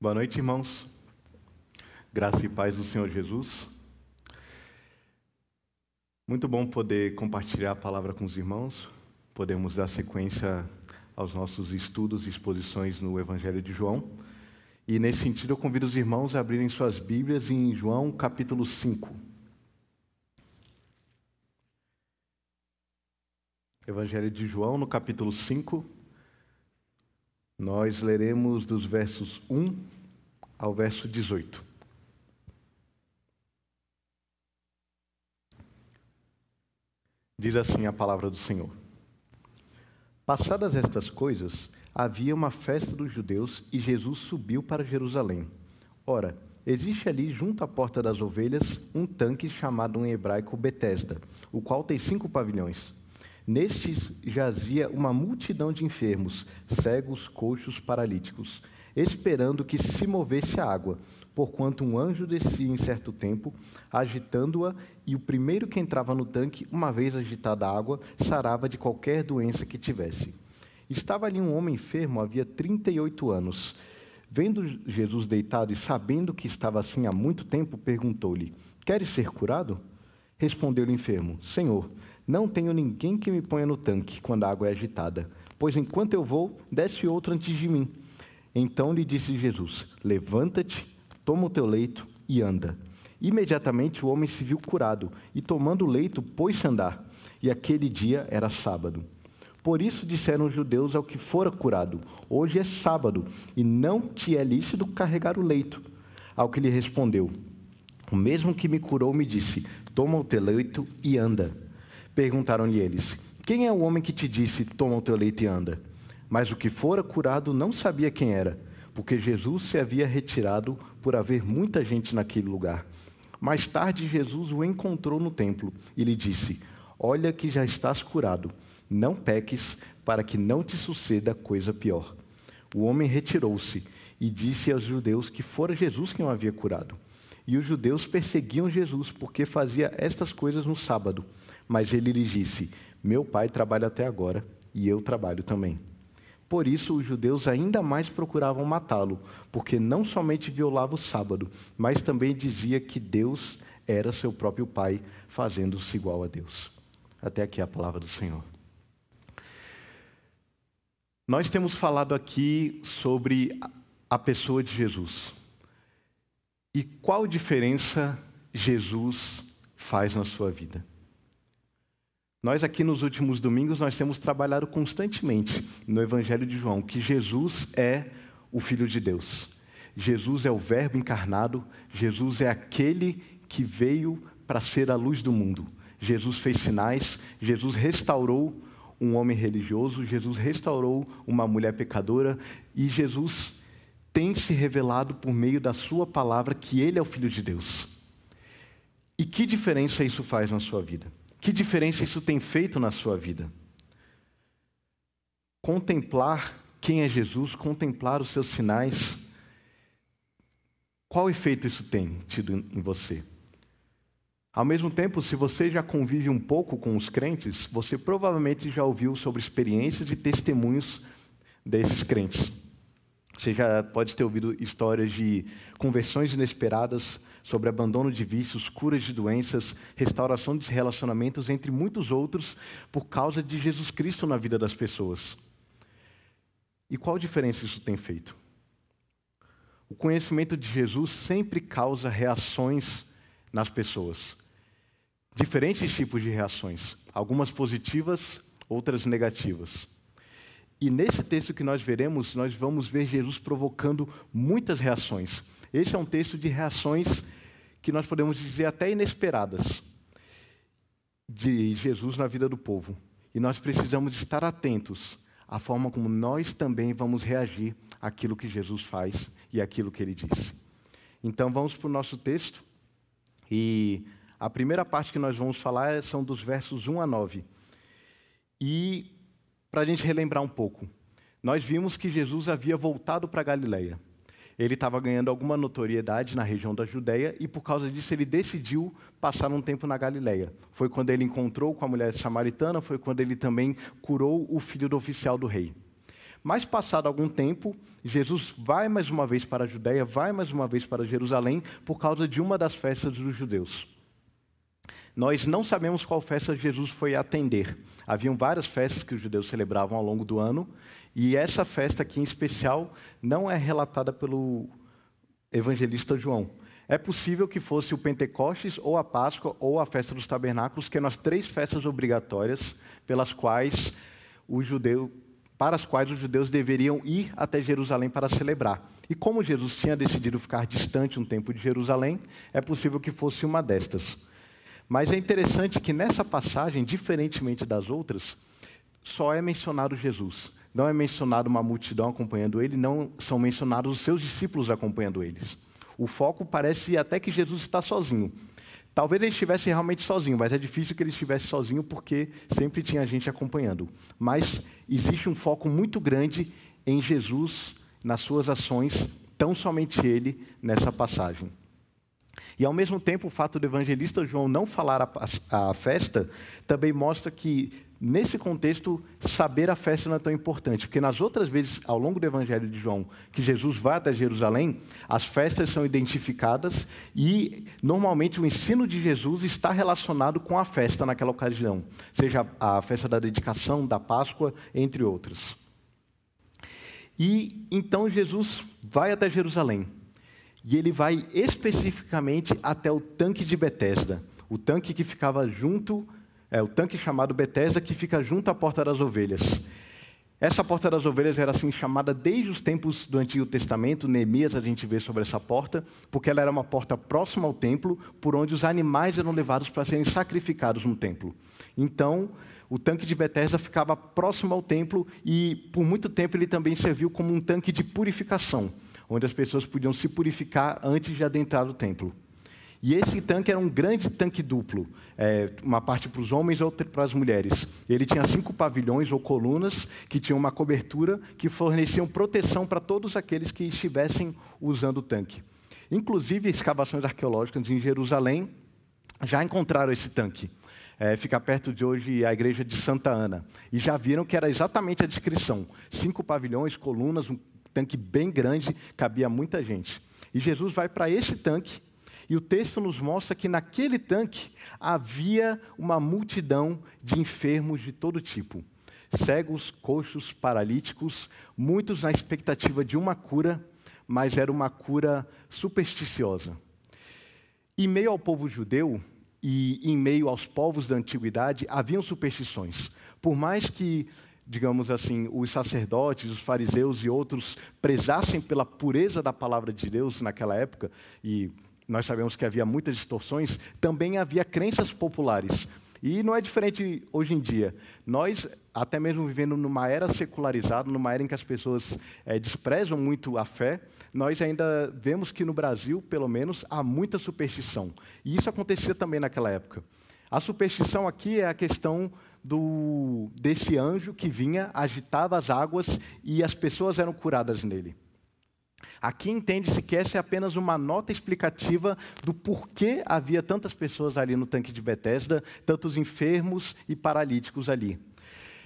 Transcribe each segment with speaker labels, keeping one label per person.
Speaker 1: Boa noite, irmãos. Graça e paz do Senhor Jesus. Muito bom poder compartilhar a palavra com os irmãos. Podemos dar sequência aos nossos estudos e exposições no Evangelho de João. E nesse sentido, eu convido os irmãos a abrirem suas Bíblias em João capítulo 5. Evangelho de João, no capítulo 5. Nós leremos dos versos 1 ao verso 18. Diz assim a palavra do Senhor: Passadas estas coisas, havia uma festa dos judeus e Jesus subiu para Jerusalém. Ora, existe ali, junto à porta das ovelhas, um tanque chamado em hebraico Betesda, o qual tem cinco pavilhões. Nestes jazia uma multidão de enfermos, cegos, coxos, paralíticos, esperando que se movesse a água, porquanto um anjo descia em certo tempo, agitando-a, e o primeiro que entrava no tanque, uma vez agitada a água, sarava de qualquer doença que tivesse. Estava ali um homem enfermo, havia 38 anos. Vendo Jesus deitado e sabendo que estava assim há muito tempo, perguntou-lhe: Queres ser curado? Respondeu-lhe o enfermo: Senhor, não tenho ninguém que me ponha no tanque quando a água é agitada, pois enquanto eu vou, desce outro antes de mim. Então lhe disse Jesus: Levanta-te, toma o teu leito e anda. Imediatamente o homem se viu curado e, tomando o leito, pôs-se a andar. E aquele dia era sábado. Por isso disseram os judeus ao que fora curado: Hoje é sábado e não te é lícito carregar o leito. Ao que lhe respondeu: O mesmo que me curou me disse: Toma o teu leito e anda. Perguntaram-lhe eles: Quem é o homem que te disse: Toma o teu leite e anda? Mas o que fora curado não sabia quem era, porque Jesus se havia retirado por haver muita gente naquele lugar. Mais tarde, Jesus o encontrou no templo e lhe disse: Olha que já estás curado, não peques, para que não te suceda coisa pior. O homem retirou-se e disse aos judeus que fora Jesus quem o havia curado. E os judeus perseguiam Jesus porque fazia estas coisas no sábado. Mas ele lhe disse: Meu pai trabalha até agora e eu trabalho também. Por isso, os judeus ainda mais procuravam matá-lo, porque não somente violava o sábado, mas também dizia que Deus era seu próprio pai, fazendo-se igual a Deus. Até aqui a palavra do Senhor. Nós temos falado aqui sobre a pessoa de Jesus. E qual diferença Jesus faz na sua vida? Nós aqui nos últimos domingos nós temos trabalhado constantemente no Evangelho de João que Jesus é o Filho de Deus. Jesus é o Verbo encarnado, Jesus é aquele que veio para ser a luz do mundo. Jesus fez sinais, Jesus restaurou um homem religioso, Jesus restaurou uma mulher pecadora e Jesus tem se revelado por meio da sua palavra que ele é o filho de Deus. E que diferença isso faz na sua vida? Que diferença isso tem feito na sua vida? Contemplar quem é Jesus, contemplar os seus sinais, qual efeito isso tem tido em você? Ao mesmo tempo, se você já convive um pouco com os crentes, você provavelmente já ouviu sobre experiências e testemunhos desses crentes. Você já pode ter ouvido histórias de conversões inesperadas, sobre abandono de vícios, curas de doenças, restauração de relacionamentos, entre muitos outros, por causa de Jesus Cristo na vida das pessoas. E qual diferença isso tem feito? O conhecimento de Jesus sempre causa reações nas pessoas. Diferentes tipos de reações, algumas positivas, outras negativas. E nesse texto que nós veremos, nós vamos ver Jesus provocando muitas reações. Esse é um texto de reações que nós podemos dizer até inesperadas de Jesus na vida do povo. E nós precisamos estar atentos à forma como nós também vamos reagir àquilo que Jesus faz e àquilo que ele disse. Então vamos para o nosso texto. E a primeira parte que nós vamos falar são dos versos 1 a 9. E para a gente relembrar um pouco, nós vimos que Jesus havia voltado para Galileia ele estava ganhando alguma notoriedade na região da Judéia e por causa disso ele decidiu passar um tempo na Galileia. Foi quando ele encontrou com a mulher samaritana, foi quando ele também curou o filho do oficial do rei. Mas, passado algum tempo, Jesus vai mais uma vez para a Judéia, vai mais uma vez para Jerusalém, por causa de uma das festas dos judeus. Nós não sabemos qual festa Jesus foi atender. Haviam várias festas que os judeus celebravam ao longo do ano, e essa festa aqui em especial não é relatada pelo evangelista João. É possível que fosse o Pentecostes, ou a Páscoa, ou a festa dos tabernáculos, que são as três festas obrigatórias pelas quais o judeu, para as quais os judeus deveriam ir até Jerusalém para celebrar. E como Jesus tinha decidido ficar distante um tempo de Jerusalém, é possível que fosse uma destas. Mas é interessante que nessa passagem, diferentemente das outras, só é mencionado Jesus. Não é mencionado uma multidão acompanhando ele, não são mencionados os seus discípulos acompanhando eles. O foco parece até que Jesus está sozinho. Talvez ele estivesse realmente sozinho, mas é difícil que ele estivesse sozinho porque sempre tinha gente acompanhando. Mas existe um foco muito grande em Jesus, nas suas ações, tão somente ele nessa passagem. E ao mesmo tempo, o fato do evangelista João não falar a, a festa também mostra que Nesse contexto, saber a festa não é tão importante, porque nas outras vezes, ao longo do Evangelho de João, que Jesus vai até Jerusalém, as festas são identificadas e, normalmente, o ensino de Jesus está relacionado com a festa naquela ocasião, seja a festa da dedicação, da Páscoa, entre outras. E então Jesus vai até Jerusalém, e ele vai especificamente até o tanque de Betesda, o tanque que ficava junto é o tanque chamado Betesda que fica junto à porta das ovelhas. Essa porta das ovelhas era assim chamada desde os tempos do Antigo Testamento, Neemias a gente vê sobre essa porta, porque ela era uma porta próxima ao templo, por onde os animais eram levados para serem sacrificados no templo. Então, o tanque de Betesda ficava próximo ao templo e por muito tempo ele também serviu como um tanque de purificação, onde as pessoas podiam se purificar antes de adentrar o templo. E esse tanque era um grande tanque duplo, é, uma parte para os homens e outra para as mulheres. Ele tinha cinco pavilhões ou colunas que tinham uma cobertura que forneciam proteção para todos aqueles que estivessem usando o tanque. Inclusive, escavações arqueológicas em Jerusalém já encontraram esse tanque. É, fica perto de hoje a igreja de Santa Ana. E já viram que era exatamente a descrição: cinco pavilhões, colunas, um tanque bem grande, cabia muita gente. E Jesus vai para esse tanque e o texto nos mostra que naquele tanque havia uma multidão de enfermos de todo tipo. Cegos, coxos, paralíticos, muitos na expectativa de uma cura, mas era uma cura supersticiosa. Em meio ao povo judeu e em meio aos povos da antiguidade, haviam superstições. Por mais que digamos assim, os sacerdotes, os fariseus e outros prezassem pela pureza da palavra de Deus naquela época, e nós sabemos que havia muitas distorções, também havia crenças populares. E não é diferente hoje em dia. Nós, até mesmo vivendo numa era secularizada, numa era em que as pessoas é, desprezam muito a fé, nós ainda vemos que no Brasil, pelo menos, há muita superstição. E isso acontecia também naquela época. A superstição aqui é a questão do, desse anjo que vinha, agitava as águas e as pessoas eram curadas nele. Aqui entende-se que essa é apenas uma nota explicativa do porquê havia tantas pessoas ali no tanque de Betesda, tantos enfermos e paralíticos ali.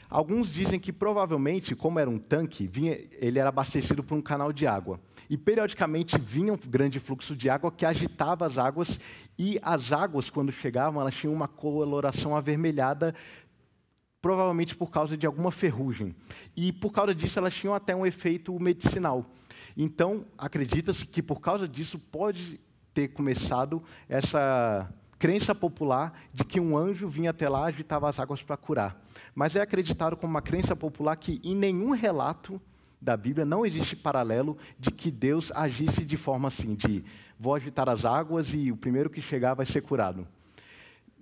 Speaker 1: Alguns dizem que provavelmente, como era um tanque, vinha, ele era abastecido por um canal de água. E periodicamente vinha um grande fluxo de água que agitava as águas, e as águas, quando chegavam, elas tinham uma coloração avermelhada, provavelmente por causa de alguma ferrugem. E por causa disso, elas tinham até um efeito medicinal. Então, acredita-se que por causa disso pode ter começado essa crença popular de que um anjo vinha até lá e agitava as águas para curar. Mas é acreditado como uma crença popular que em nenhum relato da Bíblia não existe paralelo de que Deus agisse de forma assim, de vou agitar as águas e o primeiro que chegar vai ser curado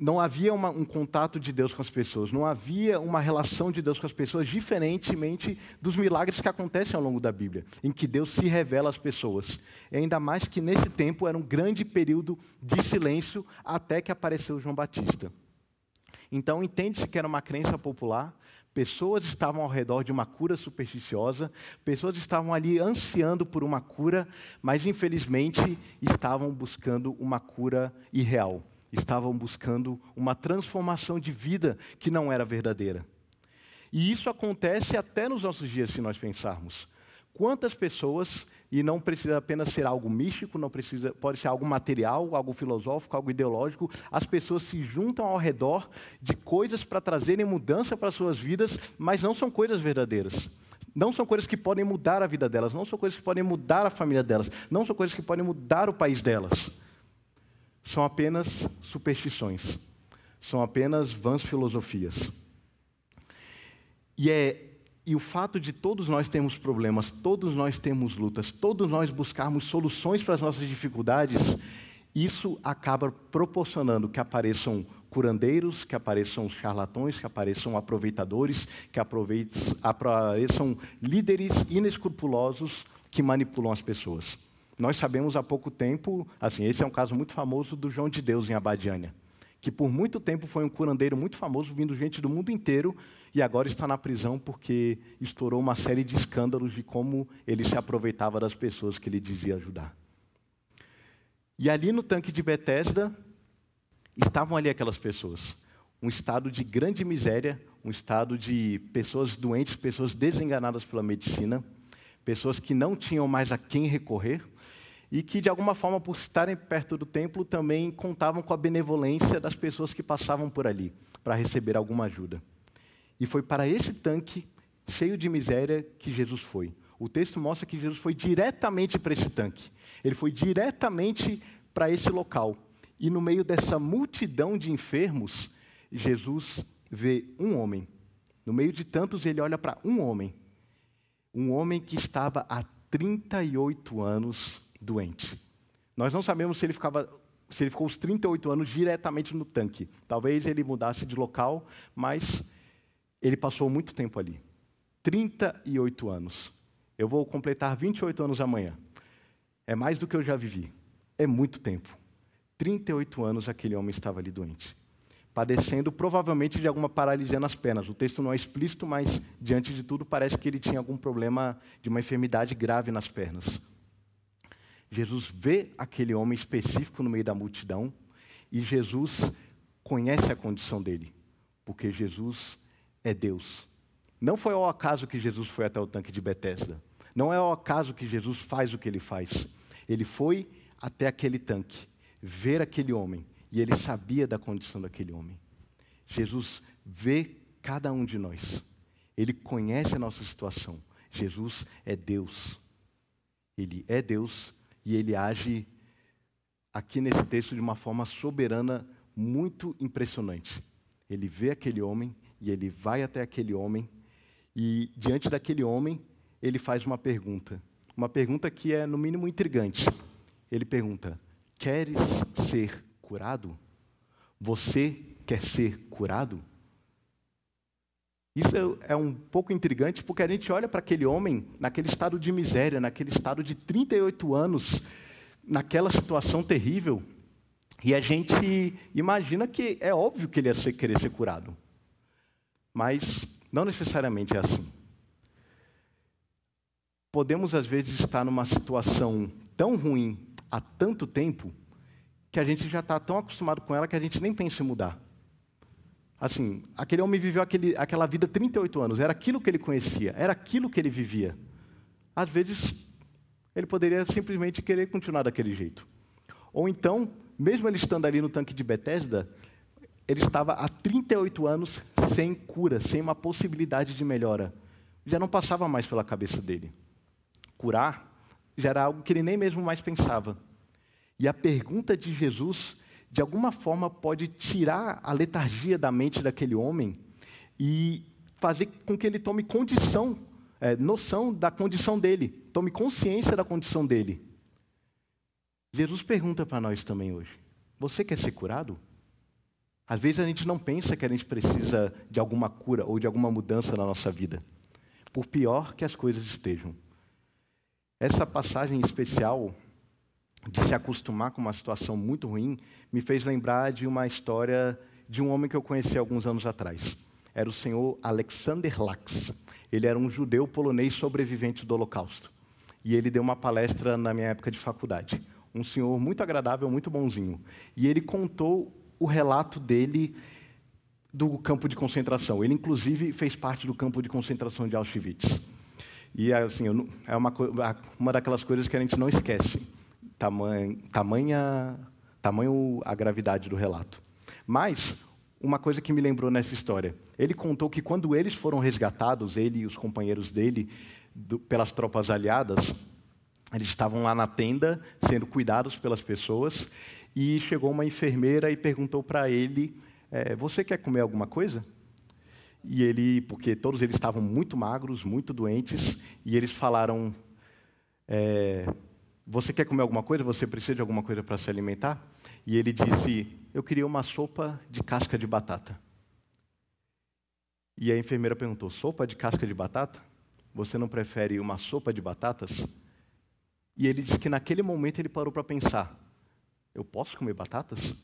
Speaker 1: não havia uma, um contato de Deus com as pessoas, não havia uma relação de Deus com as pessoas, diferentemente dos milagres que acontecem ao longo da Bíblia, em que Deus se revela às pessoas. E ainda mais que nesse tempo era um grande período de silêncio até que apareceu João Batista. Então entende-se que era uma crença popular, pessoas estavam ao redor de uma cura supersticiosa, pessoas estavam ali ansiando por uma cura, mas infelizmente estavam buscando uma cura irreal estavam buscando uma transformação de vida que não era verdadeira. E isso acontece até nos nossos dias, se nós pensarmos. Quantas pessoas, e não precisa apenas ser algo místico, não precisa, pode ser algo material, algo filosófico, algo ideológico, as pessoas se juntam ao redor de coisas para trazerem mudança para suas vidas, mas não são coisas verdadeiras. Não são coisas que podem mudar a vida delas, não são coisas que podem mudar a família delas, não são coisas que podem mudar o país delas. São apenas superstições, são apenas vãs filosofias. E, é, e o fato de todos nós termos problemas, todos nós temos lutas, todos nós buscarmos soluções para as nossas dificuldades, isso acaba proporcionando que apareçam curandeiros, que apareçam charlatões, que apareçam aproveitadores, que apareçam líderes inescrupulosos que manipulam as pessoas. Nós sabemos há pouco tempo, assim, esse é um caso muito famoso do João de Deus em Abadiânia, que por muito tempo foi um curandeiro muito famoso, vindo gente do mundo inteiro, e agora está na prisão porque estourou uma série de escândalos de como ele se aproveitava das pessoas que ele dizia ajudar. E ali no tanque de Betesda, estavam ali aquelas pessoas. Um estado de grande miséria, um estado de pessoas doentes, pessoas desenganadas pela medicina, pessoas que não tinham mais a quem recorrer e que, de alguma forma, por estarem perto do templo, também contavam com a benevolência das pessoas que passavam por ali para receber alguma ajuda. E foi para esse tanque cheio de miséria que Jesus foi. O texto mostra que Jesus foi diretamente para esse tanque. Ele foi diretamente para esse local. E no meio dessa multidão de enfermos, Jesus vê um homem. No meio de tantos, ele olha para um homem. Um homem que estava há 38 anos doente. Nós não sabemos se ele, ficava, se ele ficou os 38 anos diretamente no tanque. Talvez ele mudasse de local, mas ele passou muito tempo ali. 38 anos. Eu vou completar 28 anos amanhã. É mais do que eu já vivi. É muito tempo. 38 anos aquele homem estava ali doente, padecendo provavelmente de alguma paralisia nas pernas. O texto não é explícito, mas diante de tudo parece que ele tinha algum problema de uma enfermidade grave nas pernas. Jesus vê aquele homem específico no meio da multidão e Jesus conhece a condição dele, porque Jesus é Deus. Não foi ao acaso que Jesus foi até o tanque de Betesda. Não é ao acaso que Jesus faz o que ele faz. Ele foi até aquele tanque ver aquele homem e ele sabia da condição daquele homem. Jesus vê cada um de nós. Ele conhece a nossa situação. Jesus é Deus. Ele é Deus e ele age aqui nesse texto de uma forma soberana muito impressionante. Ele vê aquele homem e ele vai até aquele homem e diante daquele homem ele faz uma pergunta, uma pergunta que é no mínimo intrigante. Ele pergunta: Queres ser curado? Você quer ser curado? Isso é um pouco intrigante porque a gente olha para aquele homem naquele estado de miséria, naquele estado de 38 anos, naquela situação terrível, e a gente imagina que é óbvio que ele ia querer ser curado. Mas não necessariamente é assim. Podemos, às vezes, estar numa situação tão ruim há tanto tempo que a gente já está tão acostumado com ela que a gente nem pensa em mudar. Assim, aquele homem viveu aquele, aquela vida 38 anos, era aquilo que ele conhecia, era aquilo que ele vivia. Às vezes, ele poderia simplesmente querer continuar daquele jeito. Ou então, mesmo ele estando ali no tanque de Betesda, ele estava há 38 anos sem cura, sem uma possibilidade de melhora. Já não passava mais pela cabeça dele. Curar já era algo que ele nem mesmo mais pensava. E a pergunta de Jesus, de alguma forma, pode tirar a letargia da mente daquele homem e fazer com que ele tome condição, é, noção da condição dele, tome consciência da condição dele. Jesus pergunta para nós também hoje: Você quer ser curado? Às vezes a gente não pensa que a gente precisa de alguma cura ou de alguma mudança na nossa vida, por pior que as coisas estejam. Essa passagem especial de se acostumar com uma situação muito ruim me fez lembrar de uma história de um homem que eu conheci alguns anos atrás. Era o senhor Alexander Lax. Ele era um judeu polonês sobrevivente do Holocausto. E ele deu uma palestra na minha época de faculdade. Um senhor muito agradável, muito bonzinho. E ele contou o relato dele do campo de concentração. Ele, inclusive, fez parte do campo de concentração de Auschwitz. E, assim, é uma, uma daquelas coisas que a gente não esquece. Tamanho, tamanha, tamanho a gravidade do relato. Mas, uma coisa que me lembrou nessa história. Ele contou que quando eles foram resgatados, ele e os companheiros dele, do, pelas tropas aliadas, eles estavam lá na tenda, sendo cuidados pelas pessoas, e chegou uma enfermeira e perguntou para ele: é, Você quer comer alguma coisa? E ele, porque todos eles estavam muito magros, muito doentes, e eles falaram: é, Você quer comer alguma coisa? Você precisa de alguma coisa para se alimentar? E ele disse: Eu queria uma sopa de casca de batata. E a enfermeira perguntou: Sopa de casca de batata? Você não prefere uma sopa de batatas? E ele disse que naquele momento ele parou para pensar: Eu posso comer batatas?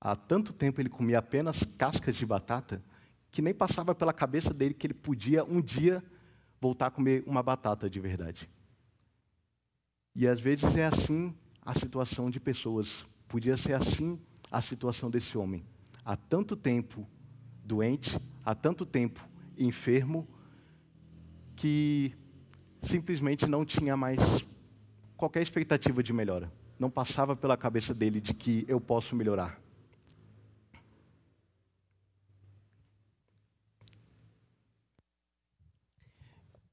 Speaker 1: Há tanto tempo ele comia apenas cascas de batata que nem passava pela cabeça dele que ele podia um dia voltar a comer uma batata de verdade. E às vezes é assim a situação de pessoas. Podia ser assim a situação desse homem. Há tanto tempo doente, há tanto tempo enfermo, que simplesmente não tinha mais qualquer expectativa de melhora. Não passava pela cabeça dele de que eu posso melhorar.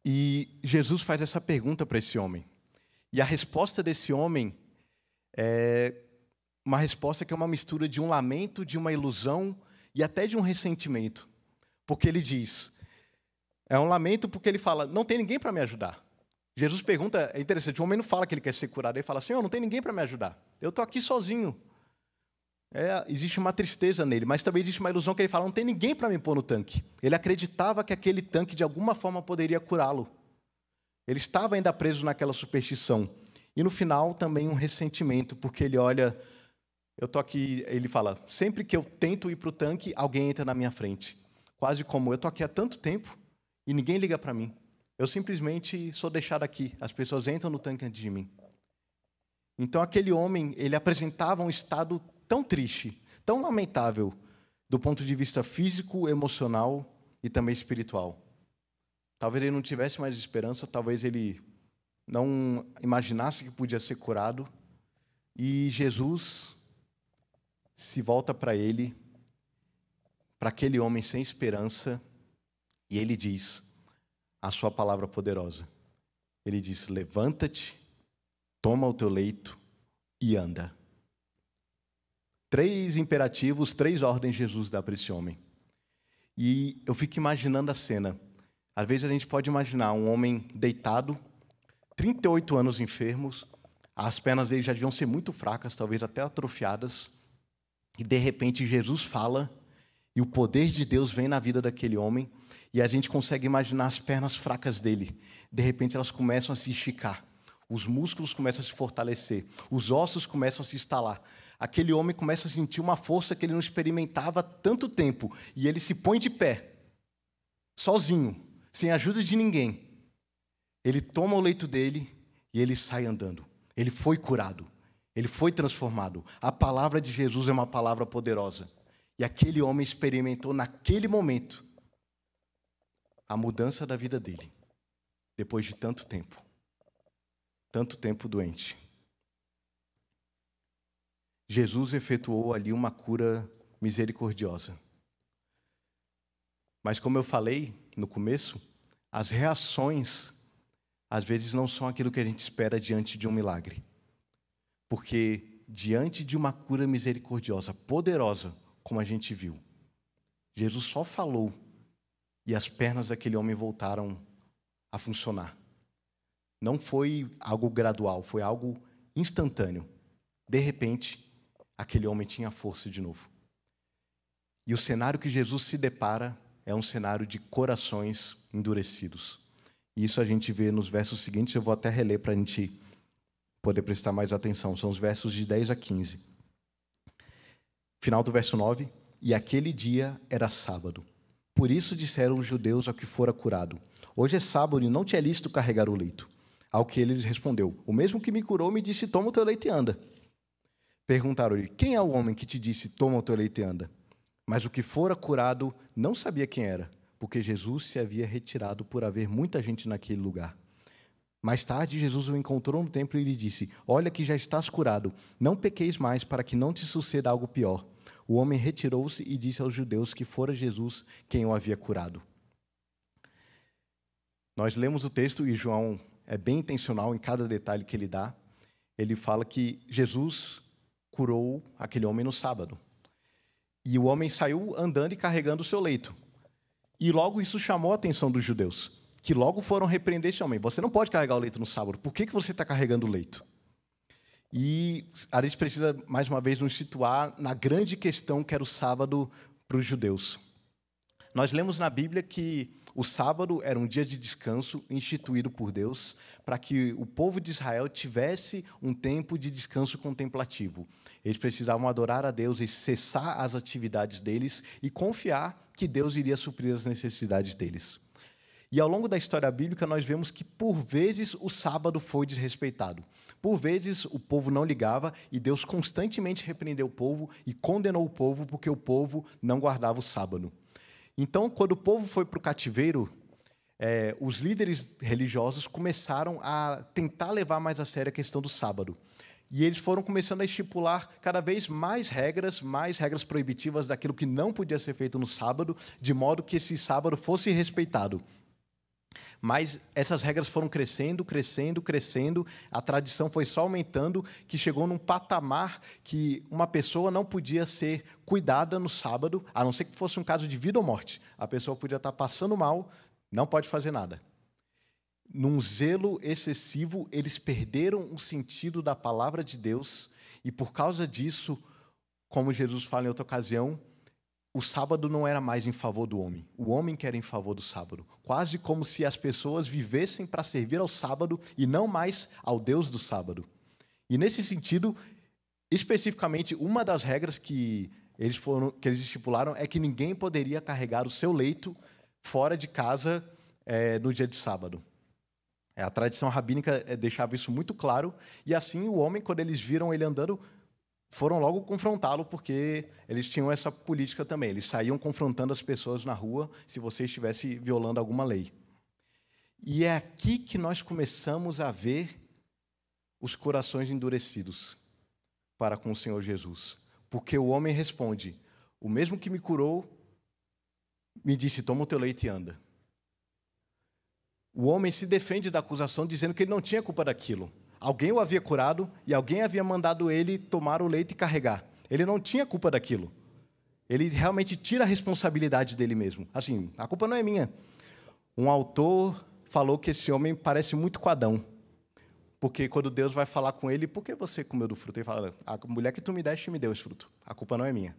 Speaker 1: E Jesus faz essa pergunta para esse homem. E a resposta desse homem é uma resposta que é uma mistura de um lamento, de uma ilusão e até de um ressentimento. Porque ele diz: é um lamento porque ele fala, não tem ninguém para me ajudar. Jesus pergunta, é interessante, o homem não fala que ele quer ser curado, ele fala assim, não tem ninguém para me ajudar. Eu estou aqui sozinho. É, existe uma tristeza nele, mas também existe uma ilusão que ele fala: não tem ninguém para me pôr no tanque. Ele acreditava que aquele tanque de alguma forma poderia curá-lo. Ele estava ainda preso naquela superstição. E no final também um ressentimento, porque ele olha, eu tô aqui, ele fala: sempre que eu tento ir para o tanque, alguém entra na minha frente. Quase como eu tô aqui há tanto tempo e ninguém liga para mim. Eu simplesmente sou deixado aqui. As pessoas entram no tanque antes de mim. Então aquele homem, ele apresentava um estado tão triste, tão lamentável, do ponto de vista físico, emocional e também espiritual. Talvez ele não tivesse mais esperança, talvez ele não imaginasse que podia ser curado. E Jesus se volta para ele, para aquele homem sem esperança, e ele diz a sua palavra poderosa. Ele diz: Levanta-te, toma o teu leito e anda. Três imperativos, três ordens Jesus dá para esse homem. E eu fico imaginando a cena. Às vezes a gente pode imaginar um homem deitado, 38 anos enfermos, as pernas dele já deviam ser muito fracas, talvez até atrofiadas, e de repente Jesus fala, e o poder de Deus vem na vida daquele homem, e a gente consegue imaginar as pernas fracas dele. De repente elas começam a se esticar, os músculos começam a se fortalecer, os ossos começam a se instalar aquele homem começa a sentir uma força que ele não experimentava há tanto tempo. E ele se põe de pé, sozinho, sem ajuda de ninguém. Ele toma o leito dele e ele sai andando. Ele foi curado. Ele foi transformado. A palavra de Jesus é uma palavra poderosa. E aquele homem experimentou naquele momento a mudança da vida dele, depois de tanto tempo. Tanto tempo doente. Jesus efetuou ali uma cura misericordiosa. Mas, como eu falei no começo, as reações às vezes não são aquilo que a gente espera diante de um milagre. Porque diante de uma cura misericordiosa, poderosa, como a gente viu, Jesus só falou e as pernas daquele homem voltaram a funcionar. Não foi algo gradual, foi algo instantâneo. De repente, aquele homem tinha força de novo. E o cenário que Jesus se depara é um cenário de corações endurecidos. Isso a gente vê nos versos seguintes, eu vou até reler para a gente poder prestar mais atenção. São os versos de 10 a 15. Final do verso 9: E aquele dia era sábado. Por isso disseram os judeus ao que fora curado: Hoje é sábado e não te é lícito carregar o leito. Ao que ele lhes respondeu: O mesmo que me curou me disse: Toma o teu leito e anda. Perguntaram-lhe: Quem é o homem que te disse, toma o teu leite e anda? Mas o que fora curado não sabia quem era, porque Jesus se havia retirado por haver muita gente naquele lugar. Mais tarde, Jesus o encontrou no templo e lhe disse: Olha que já estás curado, não pequeis mais para que não te suceda algo pior. O homem retirou-se e disse aos judeus que fora Jesus quem o havia curado. Nós lemos o texto e João é bem intencional em cada detalhe que ele dá. Ele fala que Jesus curou aquele homem no sábado. E o homem saiu andando e carregando o seu leito. E logo isso chamou a atenção dos judeus que logo foram repreender esse homem. Você não pode carregar o leito no sábado. Por que, que você está carregando o leito? E a gente precisa, mais uma vez, nos situar na grande questão que era o sábado para os judeus. Nós lemos na Bíblia que o sábado era um dia de descanso instituído por Deus para que o povo de Israel tivesse um tempo de descanso contemplativo. Eles precisavam adorar a Deus e cessar as atividades deles e confiar que Deus iria suprir as necessidades deles. E ao longo da história bíblica, nós vemos que, por vezes, o sábado foi desrespeitado. Por vezes, o povo não ligava e Deus constantemente repreendeu o povo e condenou o povo porque o povo não guardava o sábado. Então, quando o povo foi para o cativeiro, é, os líderes religiosos começaram a tentar levar mais a sério a questão do sábado. E eles foram começando a estipular cada vez mais regras, mais regras proibitivas daquilo que não podia ser feito no sábado, de modo que esse sábado fosse respeitado. Mas essas regras foram crescendo, crescendo, crescendo, a tradição foi só aumentando, que chegou num patamar que uma pessoa não podia ser cuidada no sábado, a não ser que fosse um caso de vida ou morte. A pessoa podia estar passando mal, não pode fazer nada. Num zelo excessivo, eles perderam o sentido da palavra de Deus, e por causa disso, como Jesus fala em outra ocasião, o sábado não era mais em favor do homem, o homem que era em favor do sábado. Quase como se as pessoas vivessem para servir ao sábado e não mais ao Deus do sábado. E nesse sentido, especificamente, uma das regras que eles, foram, que eles estipularam é que ninguém poderia carregar o seu leito fora de casa é, no dia de sábado. A tradição rabínica é, deixava isso muito claro, e assim o homem, quando eles viram ele andando, foram logo confrontá-lo, porque eles tinham essa política também. Eles saíam confrontando as pessoas na rua se você estivesse violando alguma lei. E é aqui que nós começamos a ver os corações endurecidos para com o Senhor Jesus. Porque o homem responde: O mesmo que me curou me disse: Toma o teu leite e anda. O homem se defende da acusação dizendo que ele não tinha culpa daquilo. Alguém o havia curado e alguém havia mandado ele tomar o leite e carregar. Ele não tinha culpa daquilo. Ele realmente tira a responsabilidade dele mesmo. Assim, a culpa não é minha. Um autor falou que esse homem parece muito com Adão. Porque quando Deus vai falar com ele, por que você comeu do fruto? Ele fala, a mulher que tu me deste me deu esse fruto. A culpa não é minha.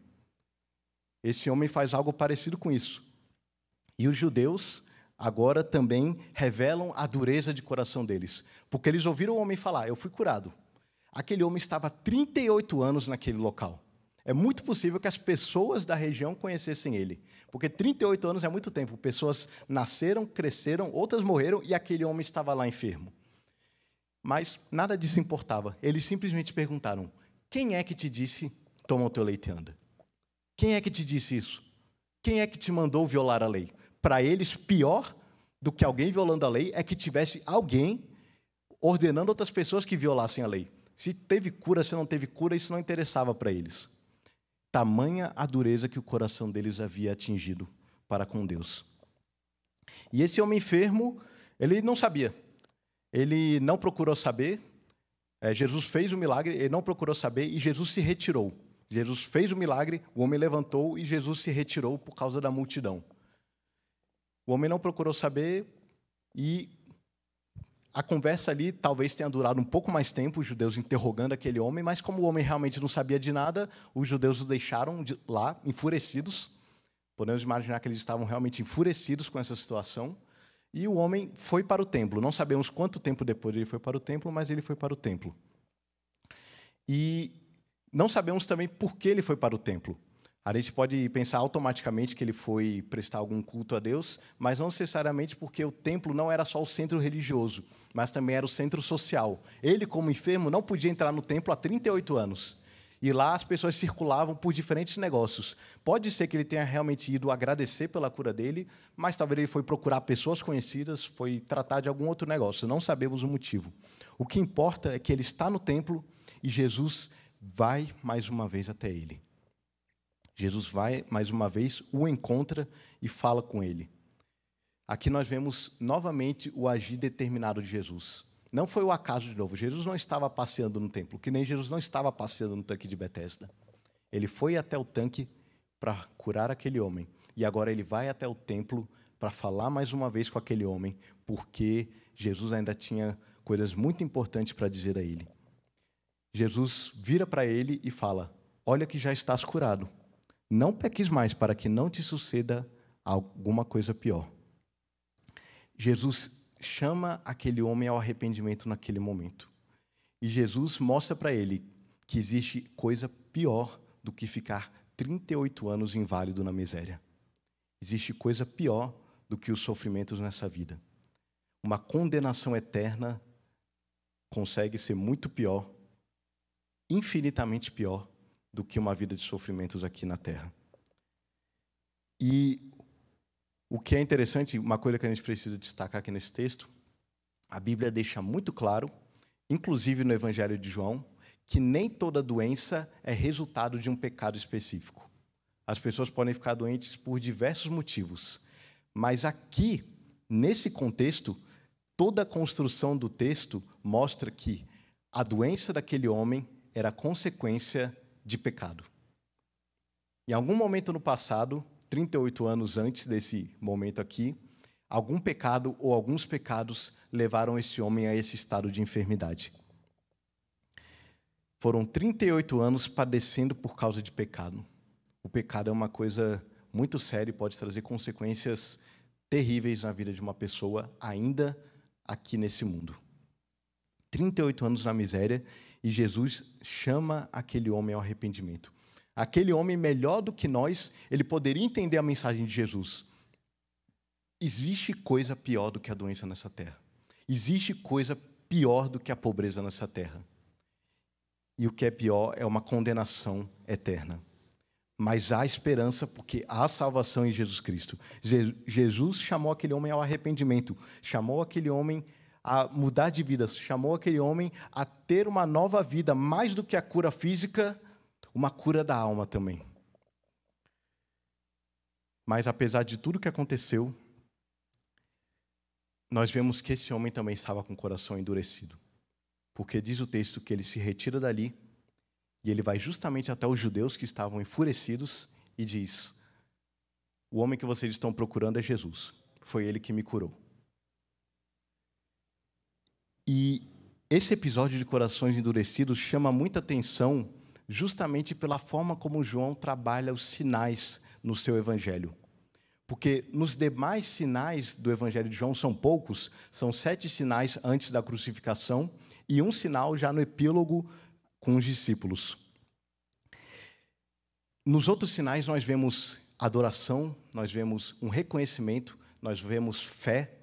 Speaker 1: Esse homem faz algo parecido com isso. E os judeus agora também revelam a dureza de coração deles. Porque eles ouviram o homem falar: Eu fui curado. Aquele homem estava há 38 anos naquele local. É muito possível que as pessoas da região conhecessem ele, porque 38 anos é muito tempo. Pessoas nasceram, cresceram, outras morreram e aquele homem estava lá enfermo. Mas nada disso importava. Eles simplesmente perguntaram: Quem é que te disse, toma o teu leite e anda? Quem é que te disse isso? Quem é que te mandou violar a lei? Para eles, pior do que alguém violando a lei é que tivesse alguém ordenando outras pessoas que violassem a lei. Se teve cura, se não teve cura, isso não interessava para eles. Tamanha a dureza que o coração deles havia atingido para com Deus. E esse homem enfermo, ele não sabia. Ele não procurou saber. É, Jesus fez o milagre, ele não procurou saber e Jesus se retirou. Jesus fez o milagre, o homem levantou e Jesus se retirou por causa da multidão. O homem não procurou saber e a conversa ali talvez tenha durado um pouco mais tempo, os judeus interrogando aquele homem, mas como o homem realmente não sabia de nada, os judeus o deixaram de lá, enfurecidos. Podemos imaginar que eles estavam realmente enfurecidos com essa situação. E o homem foi para o templo. Não sabemos quanto tempo depois ele foi para o templo, mas ele foi para o templo. E não sabemos também por que ele foi para o templo. A gente pode pensar automaticamente que ele foi prestar algum culto a Deus, mas não necessariamente porque o templo não era só o centro religioso, mas também era o centro social. Ele, como enfermo, não podia entrar no templo há 38 anos. E lá as pessoas circulavam por diferentes negócios. Pode ser que ele tenha realmente ido agradecer pela cura dele, mas talvez ele foi procurar pessoas conhecidas, foi tratar de algum outro negócio. Não sabemos o motivo. O que importa é que ele está no templo e Jesus vai mais uma vez até ele. Jesus vai mais uma vez, o encontra e fala com ele. Aqui nós vemos novamente o agir determinado de Jesus. Não foi o acaso de novo. Jesus não estava passeando no templo, que nem Jesus não estava passeando no tanque de Betesda. Ele foi até o tanque para curar aquele homem. E agora ele vai até o templo para falar mais uma vez com aquele homem, porque Jesus ainda tinha coisas muito importantes para dizer a ele. Jesus vira para ele e fala: Olha que já estás curado. Não peques mais para que não te suceda alguma coisa pior. Jesus chama aquele homem ao arrependimento naquele momento. E Jesus mostra para ele que existe coisa pior do que ficar 38 anos inválido na miséria. Existe coisa pior do que os sofrimentos nessa vida. Uma condenação eterna consegue ser muito pior, infinitamente pior, do que uma vida de sofrimentos aqui na terra. E o que é interessante, uma coisa que a gente precisa destacar aqui nesse texto, a Bíblia deixa muito claro, inclusive no Evangelho de João, que nem toda doença é resultado de um pecado específico. As pessoas podem ficar doentes por diversos motivos, mas aqui, nesse contexto, toda a construção do texto mostra que a doença daquele homem era consequência de pecado. Em algum momento no passado, 38 anos antes desse momento aqui, algum pecado ou alguns pecados levaram esse homem a esse estado de enfermidade. Foram 38 anos padecendo por causa de pecado. O pecado é uma coisa muito séria e pode trazer consequências terríveis na vida de uma pessoa, ainda aqui nesse mundo. 38 anos na miséria e Jesus chama aquele homem ao arrependimento. Aquele homem melhor do que nós, ele poderia entender a mensagem de Jesus. Existe coisa pior do que a doença nessa terra. Existe coisa pior do que a pobreza nessa terra. E o que é pior é uma condenação eterna. Mas há esperança porque há salvação em Jesus Cristo. Jesus chamou aquele homem ao arrependimento, chamou aquele homem a mudar de vida, chamou aquele homem a ter uma nova vida, mais do que a cura física, uma cura da alma também. Mas apesar de tudo que aconteceu, nós vemos que esse homem também estava com o coração endurecido. Porque diz o texto que ele se retira dali e ele vai justamente até os judeus que estavam enfurecidos e diz: O homem que vocês estão procurando é Jesus. Foi ele que me curou. E esse episódio de corações endurecidos chama muita atenção justamente pela forma como João trabalha os sinais no seu evangelho. Porque nos demais sinais do evangelho de João são poucos, são sete sinais antes da crucificação e um sinal já no epílogo com os discípulos. Nos outros sinais nós vemos adoração, nós vemos um reconhecimento, nós vemos fé,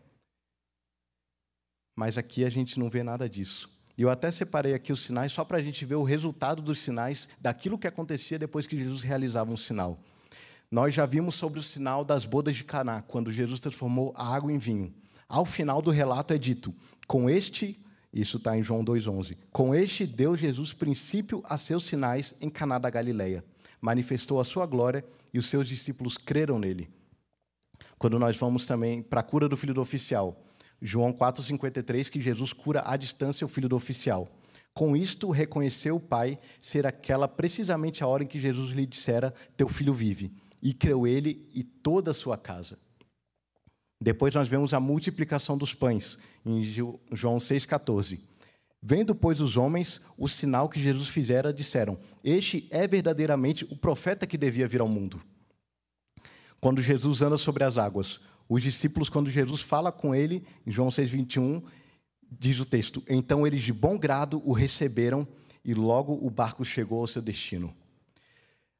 Speaker 1: mas aqui a gente não vê nada disso. E eu até separei aqui os sinais só para a gente ver o resultado dos sinais, daquilo que acontecia depois que Jesus realizava um sinal. Nós já vimos sobre o sinal das bodas de Caná, quando Jesus transformou a água em vinho. Ao final do relato é dito: com este, isso está em João 2,11, com este deu Jesus princípio a seus sinais em Caná da Galileia. Manifestou a sua glória e os seus discípulos creram nele. Quando nós vamos também para a cura do filho do oficial, João 4,53, que Jesus cura à distância o filho do oficial. Com isto, reconheceu o pai ser aquela precisamente a hora em que Jesus lhe dissera: Teu filho vive. E creu ele e toda a sua casa. Depois nós vemos a multiplicação dos pães, em João 6,14. Vendo, pois, os homens o sinal que Jesus fizera, disseram: Este é verdadeiramente o profeta que devia vir ao mundo. Quando Jesus anda sobre as águas, os discípulos, quando Jesus fala com ele, em João 6,21, diz o texto: Então eles de bom grado o receberam e logo o barco chegou ao seu destino.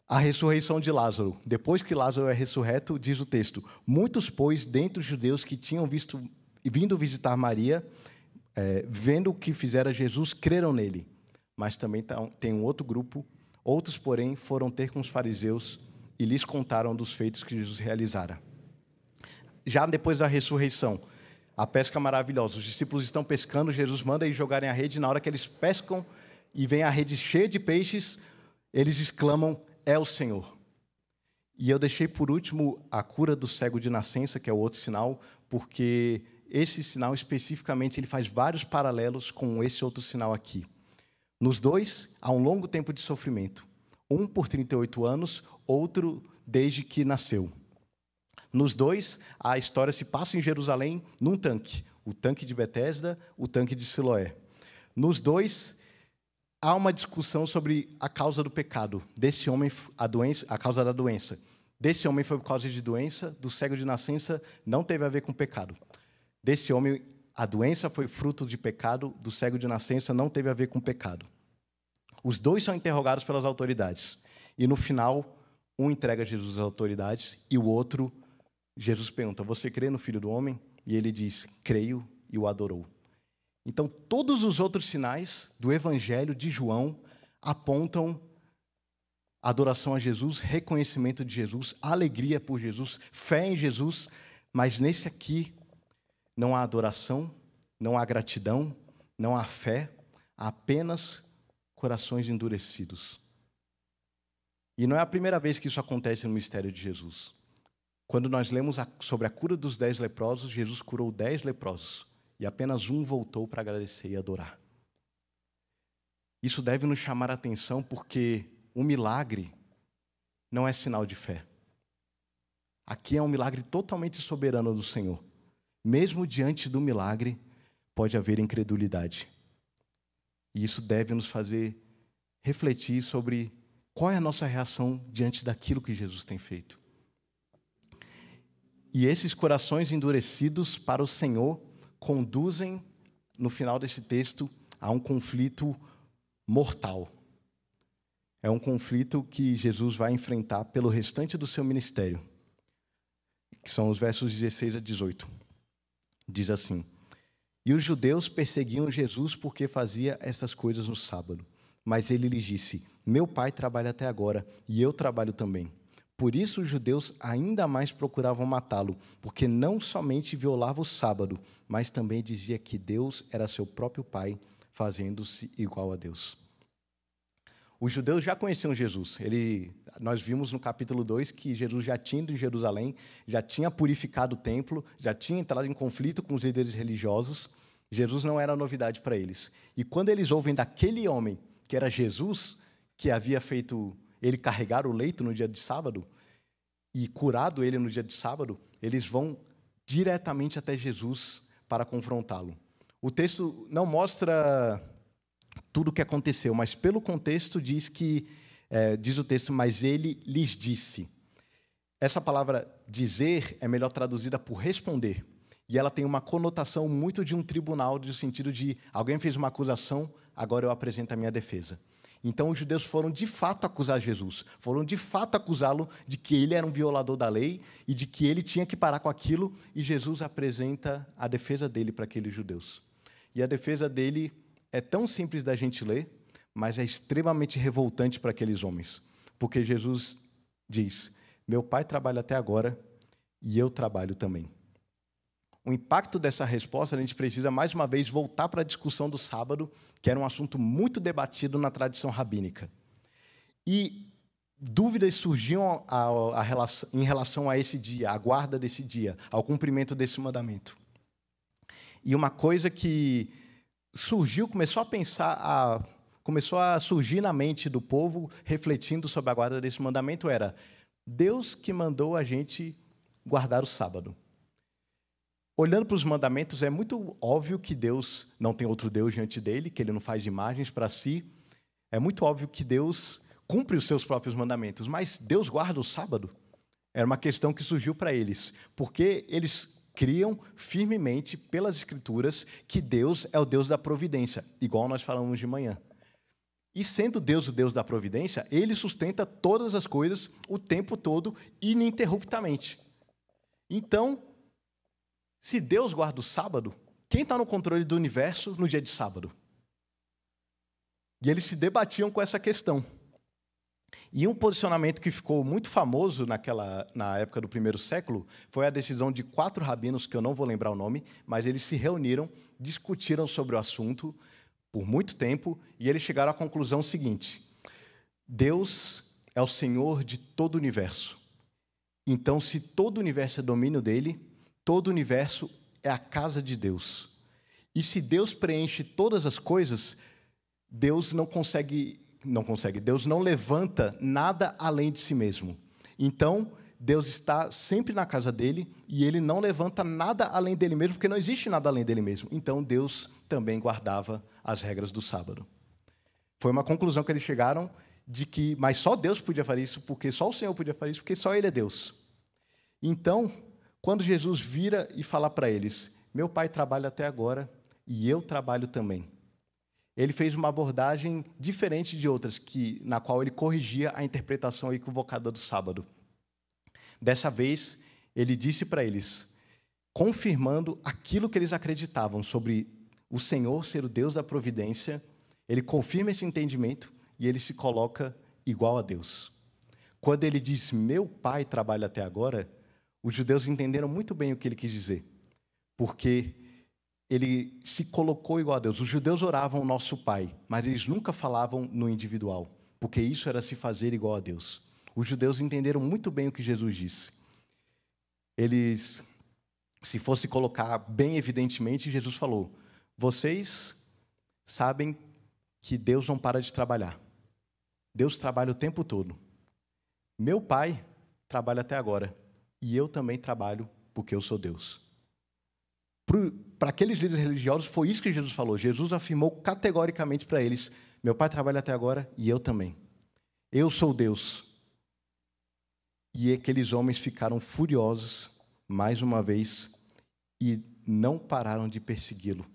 Speaker 1: A ressurreição de Lázaro. Depois que Lázaro é ressurreto, diz o texto: Muitos, pois, dentre os judeus que tinham visto, vindo visitar Maria, é, vendo o que fizera Jesus, creram nele. Mas também tá tem um outro grupo, Outros, porém, foram ter com os fariseus e lhes contaram dos feitos que Jesus realizara. Já depois da ressurreição, a pesca maravilhosa, os discípulos estão pescando, Jesus manda eles jogarem a rede, na hora que eles pescam e vem a rede cheia de peixes, eles exclamam: É o Senhor. E eu deixei por último a cura do cego de nascença, que é o outro sinal, porque esse sinal especificamente ele faz vários paralelos com esse outro sinal aqui. Nos dois, há um longo tempo de sofrimento. Um por 38 anos, outro desde que nasceu. Nos dois, a história se passa em Jerusalém num tanque, o tanque de Betesda, o tanque de Siloé. Nos dois, há uma discussão sobre a causa do pecado. Desse homem, a doença, a causa da doença. Desse homem foi por causa de doença, do cego de nascença não teve a ver com pecado. Desse homem, a doença foi fruto de pecado, do cego de nascença não teve a ver com pecado. Os dois são interrogados pelas autoridades. E no final, um entrega Jesus às autoridades e o outro, Jesus pergunta: Você crê no Filho do Homem? E ele diz: Creio e o adorou. Então, todos os outros sinais do Evangelho de João apontam adoração a Jesus, reconhecimento de Jesus, alegria por Jesus, fé em Jesus, mas nesse aqui não há adoração, não há gratidão, não há fé, há apenas corações endurecidos. E não é a primeira vez que isso acontece no mistério de Jesus. Quando nós lemos sobre a cura dos dez leprosos, Jesus curou dez leprosos e apenas um voltou para agradecer e adorar. Isso deve nos chamar a atenção porque o milagre não é sinal de fé. Aqui é um milagre totalmente soberano do Senhor. Mesmo diante do milagre, pode haver incredulidade. E isso deve nos fazer refletir sobre qual é a nossa reação diante daquilo que Jesus tem feito. E esses corações endurecidos para o Senhor conduzem, no final desse texto, a um conflito mortal. É um conflito que Jesus vai enfrentar pelo restante do seu ministério, que são os versos 16 a 18. Diz assim: E os judeus perseguiam Jesus porque fazia essas coisas no sábado. Mas ele lhes disse: Meu pai trabalha até agora e eu trabalho também. Por isso os judeus ainda mais procuravam matá-lo, porque não somente violava o sábado, mas também dizia que Deus era seu próprio pai, fazendo-se igual a Deus. Os judeus já conheciam Jesus. Ele, nós vimos no capítulo 2 que Jesus já tinha ido em Jerusalém, já tinha purificado o templo, já tinha entrado em conflito com os líderes religiosos. Jesus não era novidade para eles. E quando eles ouvem daquele homem, que era Jesus, que havia feito ele carregar o leito no dia de sábado e curado ele no dia de sábado, eles vão diretamente até Jesus para confrontá-lo. O texto não mostra tudo o que aconteceu, mas pelo contexto diz que, é, diz o texto, mas ele lhes disse. Essa palavra dizer é melhor traduzida por responder. E ela tem uma conotação muito de um tribunal, no sentido de alguém fez uma acusação, agora eu apresento a minha defesa. Então os judeus foram de fato acusar Jesus, foram de fato acusá-lo de que ele era um violador da lei e de que ele tinha que parar com aquilo, e Jesus apresenta a defesa dele para aqueles judeus. E a defesa dele é tão simples da gente ler, mas é extremamente revoltante para aqueles homens. Porque Jesus diz: Meu pai trabalha até agora e eu trabalho também. O impacto dessa resposta, a gente precisa mais uma vez voltar para a discussão do sábado, que era um assunto muito debatido na tradição rabínica. E dúvidas surgiam a, a, a, em relação a esse dia, à guarda desse dia, ao cumprimento desse mandamento. E uma coisa que surgiu, começou a pensar, a, começou a surgir na mente do povo, refletindo sobre a guarda desse mandamento, era Deus que mandou a gente guardar o sábado. Olhando para os mandamentos, é muito óbvio que Deus não tem outro Deus diante dele, que ele não faz imagens para si. É muito óbvio que Deus cumpre os seus próprios mandamentos, mas Deus guarda o sábado? Era uma questão que surgiu para eles, porque eles criam firmemente pelas Escrituras que Deus é o Deus da providência, igual nós falamos de manhã. E sendo Deus o Deus da providência, ele sustenta todas as coisas o tempo todo, ininterruptamente. Então, se Deus guarda o sábado, quem está no controle do universo no dia de sábado? E eles se debatiam com essa questão. E um posicionamento que ficou muito famoso naquela, na época do primeiro século foi a decisão de quatro rabinos, que eu não vou lembrar o nome, mas eles se reuniram, discutiram sobre o assunto por muito tempo e eles chegaram à conclusão seguinte: Deus é o Senhor de todo o universo. Então, se todo o universo é domínio dele, todo o universo é a casa de Deus. E se Deus preenche todas as coisas, Deus não consegue não consegue. Deus não levanta nada além de si mesmo. Então, Deus está sempre na casa dele e ele não levanta nada além dele mesmo, porque não existe nada além dele mesmo. Então, Deus também guardava as regras do sábado. Foi uma conclusão que eles chegaram de que, mas só Deus podia fazer isso, porque só o Senhor podia fazer isso, porque só Ele é Deus. Então, quando Jesus vira e fala para eles: Meu pai trabalha até agora e eu trabalho também ele fez uma abordagem diferente de outras, que, na qual ele corrigia a interpretação equivocada do sábado. Dessa vez, ele disse para eles, confirmando aquilo que eles acreditavam sobre o Senhor ser o Deus da providência, ele confirma esse entendimento e ele se coloca igual a Deus. Quando ele diz, meu pai trabalha até agora, os judeus entenderam muito bem o que ele quis dizer, porque ele se colocou igual a Deus. Os judeus oravam nosso Pai, mas eles nunca falavam no individual, porque isso era se fazer igual a Deus. Os judeus entenderam muito bem o que Jesus disse. Eles, se fosse colocar bem evidentemente, Jesus falou: Vocês sabem que Deus não para de trabalhar. Deus trabalha o tempo todo. Meu pai trabalha até agora, e eu também trabalho porque eu sou Deus para aqueles líderes religiosos, foi isso que Jesus falou. Jesus afirmou categoricamente para eles: Meu pai trabalha até agora e eu também. Eu sou Deus. E aqueles homens ficaram furiosos, mais uma vez, e não pararam de persegui-lo.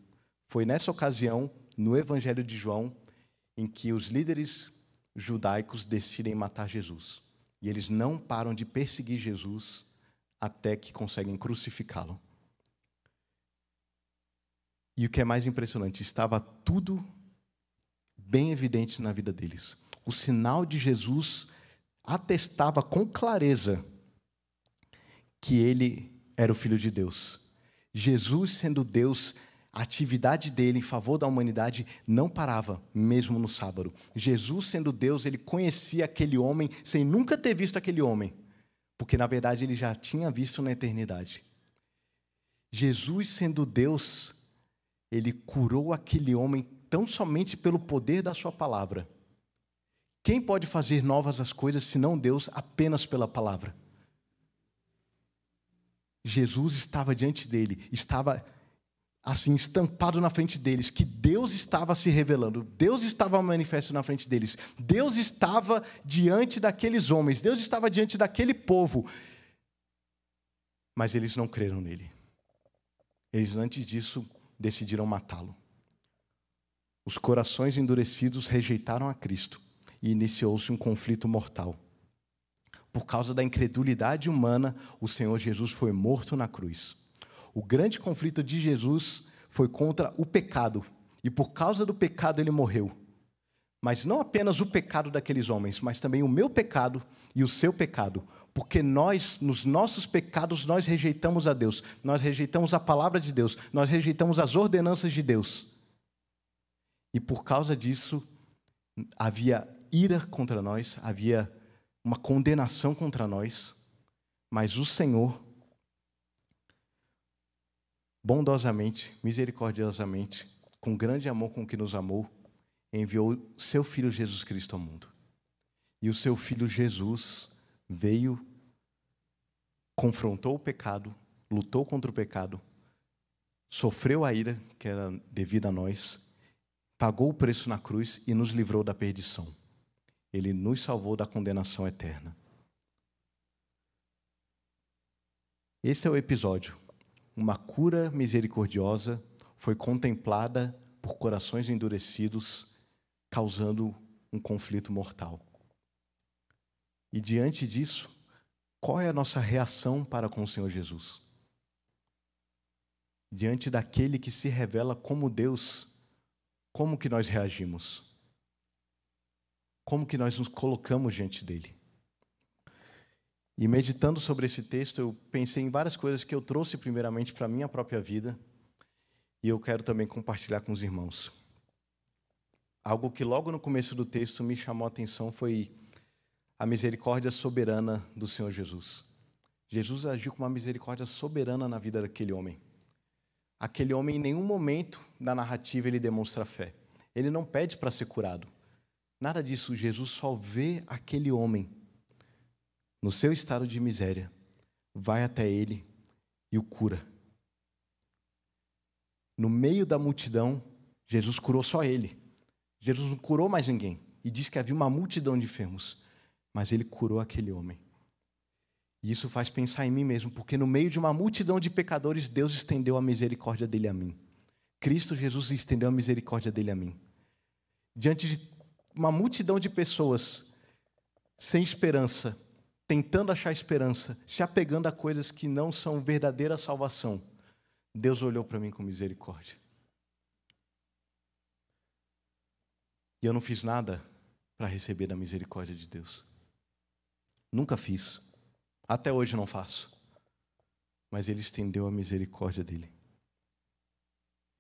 Speaker 1: Foi nessa ocasião, no Evangelho de João, em que os líderes judaicos decidem matar Jesus. E eles não param de perseguir Jesus até que conseguem crucificá-lo. E o que é mais impressionante, estava tudo bem evidente na vida deles. O sinal de Jesus atestava com clareza que ele era o Filho de Deus. Jesus, sendo Deus, a atividade dele em favor da humanidade não parava, mesmo no sábado. Jesus, sendo Deus, ele conhecia aquele homem sem nunca ter visto aquele homem, porque na verdade ele já tinha visto na eternidade. Jesus, sendo Deus, ele curou aquele homem tão somente pelo poder da sua palavra. Quem pode fazer novas as coisas senão Deus apenas pela palavra? Jesus estava diante dele, estava assim estampado na frente deles, que Deus estava se revelando, Deus estava manifesto na frente deles, Deus estava diante daqueles homens, Deus estava diante daquele povo. Mas eles não creram nele. Eles antes disso decidiram matá-lo. Os corações endurecidos rejeitaram a Cristo e iniciou-se um conflito mortal. Por causa da incredulidade humana, o Senhor Jesus foi morto na cruz. O grande conflito de Jesus foi contra o pecado, e por causa do pecado ele morreu. Mas não apenas o pecado daqueles homens, mas também o meu pecado e o seu pecado, porque nós, nos nossos pecados, nós rejeitamos a Deus, nós rejeitamos a palavra de Deus, nós rejeitamos as ordenanças de Deus. E por causa disso, havia ira contra nós, havia uma condenação contra nós, mas o Senhor, bondosamente, misericordiosamente, com grande amor com que nos amou, enviou seu Filho Jesus Cristo ao mundo. E o seu Filho Jesus veio, confrontou o pecado, lutou contra o pecado, sofreu a ira que era devida a nós, pagou o preço na cruz e nos livrou da perdição. Ele nos salvou da condenação eterna. Esse é o episódio. Uma cura misericordiosa foi contemplada por corações endurecidos, causando um conflito mortal. E diante disso, qual é a nossa reação para com o Senhor Jesus? Diante daquele que se revela como Deus, como que nós reagimos? como que nós nos colocamos diante dele. E meditando sobre esse texto, eu pensei em várias coisas que eu trouxe primeiramente para a minha própria vida e eu quero também compartilhar com os irmãos. Algo que logo no começo do texto me chamou a atenção foi a misericórdia soberana do Senhor Jesus. Jesus agiu com uma misericórdia soberana na vida daquele homem. Aquele homem, em nenhum momento da narrativa, ele demonstra fé. Ele não pede para ser curado. Nada disso. Jesus só vê aquele homem no seu estado de miséria, vai até ele e o cura. No meio da multidão, Jesus curou só ele. Jesus não curou mais ninguém. E diz que havia uma multidão de enfermos, mas ele curou aquele homem. E isso faz pensar em mim mesmo, porque no meio de uma multidão de pecadores, Deus estendeu a misericórdia dele a mim. Cristo Jesus estendeu a misericórdia dele a mim. Diante de uma multidão de pessoas sem esperança, tentando achar esperança, se apegando a coisas que não são verdadeira salvação, Deus olhou para mim com misericórdia. E eu não fiz nada para receber a misericórdia de Deus. Nunca fiz. Até hoje não faço. Mas Ele estendeu a misericórdia dele.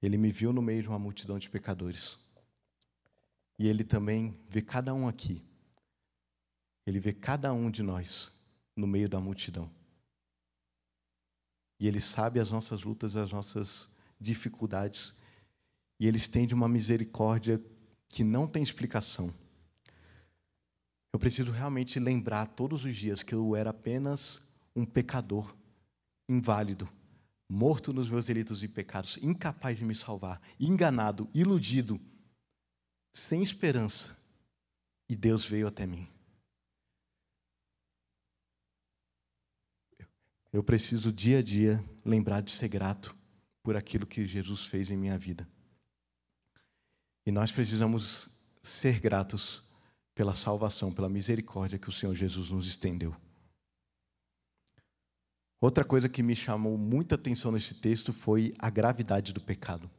Speaker 1: Ele me viu no meio de uma multidão de pecadores. E Ele também vê cada um aqui ele vê cada um de nós no meio da multidão. E Ele sabe as nossas lutas, as nossas dificuldades. E Ele estende uma misericórdia que não tem explicação. Eu preciso realmente lembrar todos os dias que eu era apenas um pecador, inválido, morto nos meus delitos e pecados, incapaz de me salvar, enganado, iludido, sem esperança. E Deus veio até mim. Eu preciso dia a dia lembrar de ser grato por aquilo que Jesus fez em minha vida. E nós precisamos ser gratos pela salvação, pela misericórdia que o Senhor Jesus nos estendeu. Outra coisa que me chamou muita atenção nesse texto foi a gravidade do pecado.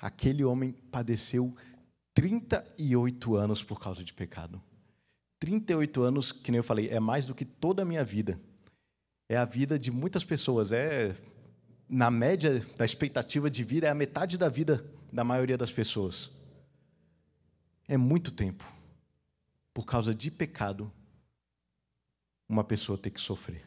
Speaker 1: Aquele homem padeceu 38 anos por causa de pecado. 38 anos, que nem eu falei, é mais do que toda a minha vida é a vida de muitas pessoas. É na média da expectativa de vida é a metade da vida da maioria das pessoas. É muito tempo. Por causa de pecado, uma pessoa tem que sofrer.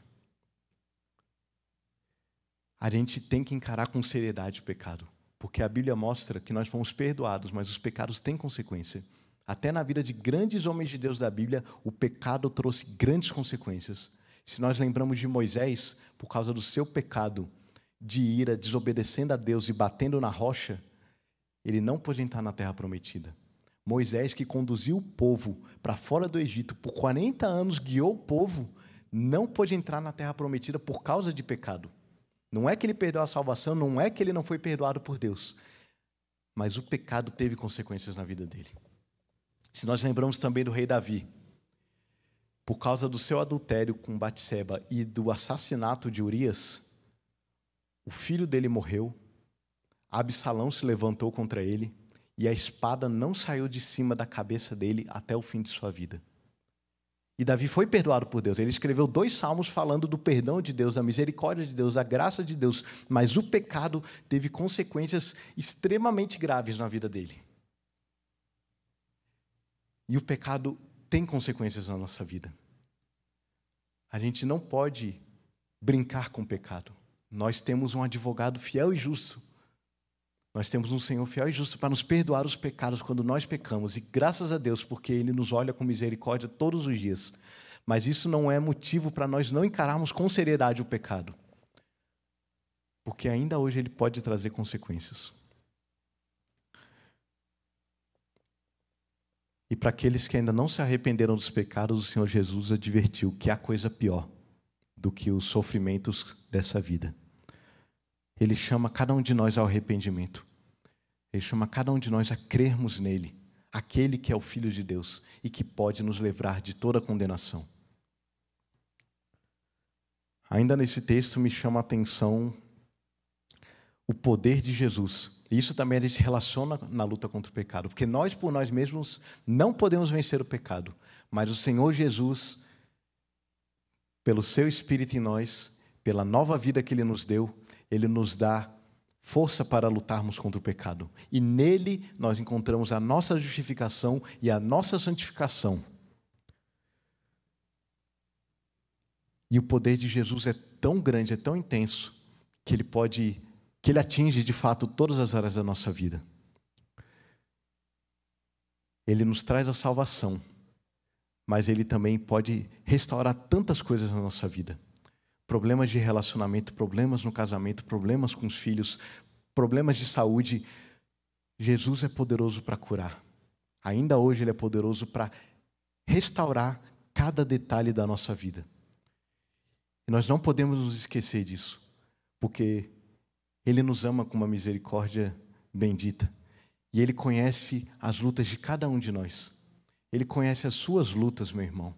Speaker 1: A gente tem que encarar com seriedade o pecado, porque a Bíblia mostra que nós fomos perdoados, mas os pecados têm consequência. Até na vida de grandes homens de Deus da Bíblia, o pecado trouxe grandes consequências. Se nós lembramos de Moisés, por causa do seu pecado de ira, desobedecendo a Deus e batendo na rocha, ele não pôde entrar na terra prometida. Moisés, que conduziu o povo para fora do Egito por 40 anos, guiou o povo, não pôde entrar na terra prometida por causa de pecado. Não é que ele perdeu a salvação, não é que ele não foi perdoado por Deus, mas o pecado teve consequências na vida dele. Se nós lembramos também do rei Davi, por causa do seu adultério com Batseba e do assassinato de Urias, o filho dele morreu, Absalão se levantou contra ele e a espada não saiu de cima da cabeça dele até o fim de sua vida. E Davi foi perdoado por Deus. Ele escreveu dois salmos falando do perdão de Deus, da misericórdia de Deus, da graça de Deus, mas o pecado teve consequências extremamente graves na vida dele. E o pecado tem consequências na nossa vida. A gente não pode brincar com o pecado. Nós temos um advogado fiel e justo. Nós temos um Senhor fiel e justo para nos perdoar os pecados quando nós pecamos. E graças a Deus, porque Ele nos olha com misericórdia todos os dias. Mas isso não é motivo para nós não encararmos com seriedade o pecado. Porque ainda hoje ele pode trazer consequências. E para aqueles que ainda não se arrependeram dos pecados, o Senhor Jesus advertiu que há coisa pior do que os sofrimentos dessa vida. Ele chama cada um de nós ao arrependimento. Ele chama cada um de nós a crermos nele, aquele que é o Filho de Deus e que pode nos livrar de toda condenação. Ainda nesse texto me chama a atenção o poder de Jesus E isso também a gente relaciona na luta contra o pecado, porque nós por nós mesmos não podemos vencer o pecado, mas o Senhor Jesus, pelo seu Espírito em nós, pela nova vida que Ele nos deu, Ele nos dá força para lutarmos contra o pecado. E nele nós encontramos a nossa justificação e a nossa santificação. E o poder de Jesus é tão grande, é tão intenso, que ele pode, que ele atinge de fato todas as áreas da nossa vida. Ele nos traz a salvação, mas ele também pode restaurar tantas coisas na nossa vida. Problemas de relacionamento, problemas no casamento, problemas com os filhos, problemas de saúde. Jesus é poderoso para curar. Ainda hoje ele é poderoso para restaurar cada detalhe da nossa vida. E nós não podemos nos esquecer disso, porque Ele nos ama com uma misericórdia bendita. E Ele conhece as lutas de cada um de nós. Ele conhece as suas lutas, meu irmão.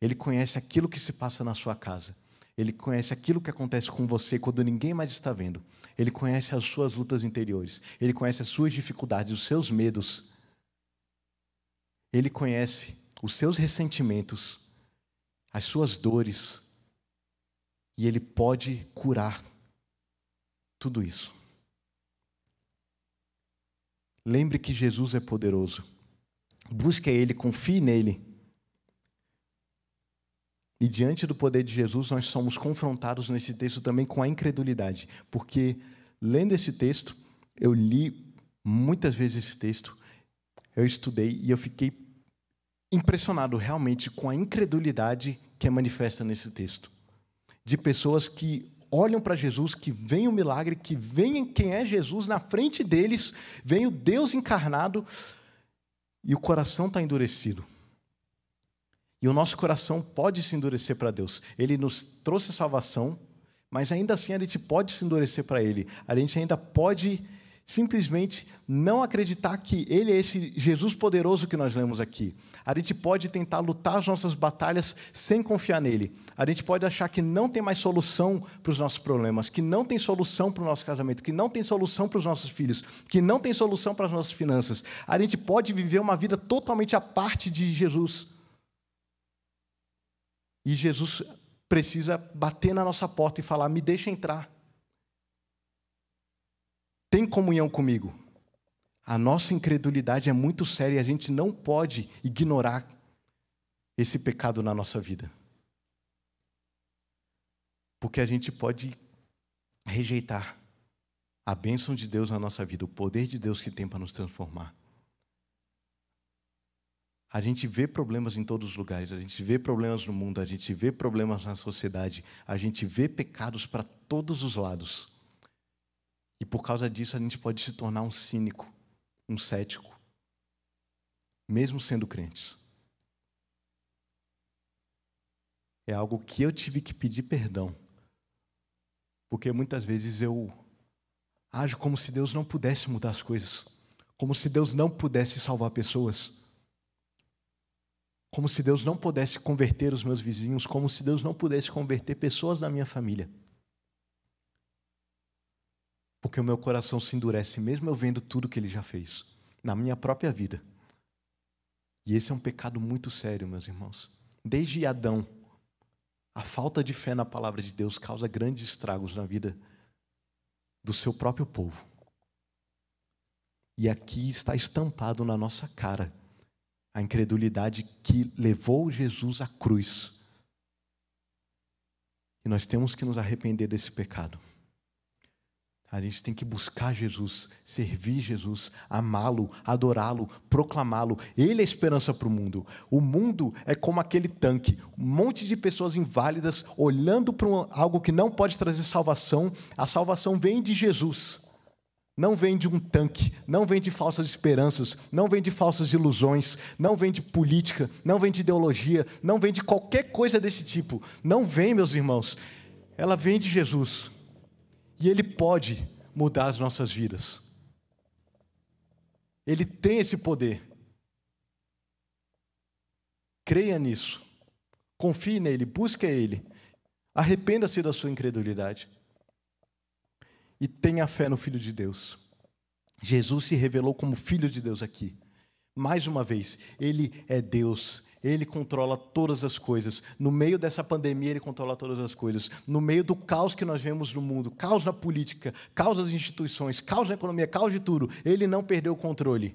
Speaker 1: Ele conhece aquilo que se passa na sua casa. Ele conhece aquilo que acontece com você quando ninguém mais está vendo. Ele conhece as suas lutas interiores. Ele conhece as suas dificuldades, os seus medos. Ele conhece os seus ressentimentos, as suas dores, e Ele pode curar tudo isso. Lembre que Jesus é poderoso. Busque Ele, confie nele. E diante do poder de Jesus, nós somos confrontados nesse texto também com a incredulidade, porque lendo esse texto, eu li muitas vezes esse texto, eu estudei e eu fiquei impressionado realmente com a incredulidade que é manifesta nesse texto de pessoas que olham para Jesus, que vem o milagre, que vem quem é Jesus na frente deles, vem o Deus encarnado e o coração está endurecido. E o nosso coração pode se endurecer para Deus. Ele nos trouxe salvação, mas ainda assim a gente pode se endurecer para Ele. A gente ainda pode simplesmente não acreditar que Ele é esse Jesus poderoso que nós lemos aqui. A gente pode tentar lutar as nossas batalhas sem confiar nele. A gente pode achar que não tem mais solução para os nossos problemas, que não tem solução para o nosso casamento, que não tem solução para os nossos filhos, que não tem solução para as nossas finanças. A gente pode viver uma vida totalmente à parte de Jesus. E Jesus precisa bater na nossa porta e falar: me deixa entrar tem comunhão comigo. A nossa incredulidade é muito séria e a gente não pode ignorar esse pecado na nossa vida. Porque a gente pode rejeitar a bênção de Deus na nossa vida, o poder de Deus que tem para nos transformar. A gente vê problemas em todos os lugares, a gente vê problemas no mundo, a gente vê problemas na sociedade, a gente vê pecados para todos os lados. E por causa disso a gente pode se tornar um cínico, um cético, mesmo sendo crentes. É algo que eu tive que pedir perdão. Porque muitas vezes eu ajo como se Deus não pudesse mudar as coisas, como se Deus não pudesse salvar pessoas, como se Deus não pudesse converter os meus vizinhos, como se Deus não pudesse converter pessoas da minha família porque o meu coração se endurece, mesmo eu vendo tudo que ele já fez, na minha própria vida. E esse é um pecado muito sério, meus irmãos. Desde Adão, a falta de fé na palavra de Deus causa grandes estragos na vida do seu próprio povo. E aqui está estampado na nossa cara a incredulidade que levou Jesus à cruz. E nós temos que nos arrepender desse pecado. A gente tem que buscar Jesus, servir Jesus, amá-lo, adorá-lo, proclamá-lo. Ele é a esperança para o mundo. O mundo é como aquele tanque, um monte de pessoas inválidas olhando para algo que não pode trazer salvação. A salvação vem de Jesus. Não vem de um tanque, não vem de falsas esperanças, não vem de falsas ilusões, não vem de política, não vem de ideologia, não vem de qualquer coisa desse tipo. Não vem, meus irmãos. Ela vem de Jesus. E Ele pode mudar as nossas vidas. Ele tem esse poder. Creia nisso. Confie nele, busque Ele. Arrependa-se da sua incredulidade. E tenha fé no Filho de Deus. Jesus se revelou como Filho de Deus aqui. Mais uma vez, Ele é Deus, Ele controla todas as coisas. No meio dessa pandemia, Ele controla todas as coisas. No meio do caos que nós vemos no mundo, caos na política, caos nas instituições, caos na economia, caos de tudo, Ele não perdeu o controle.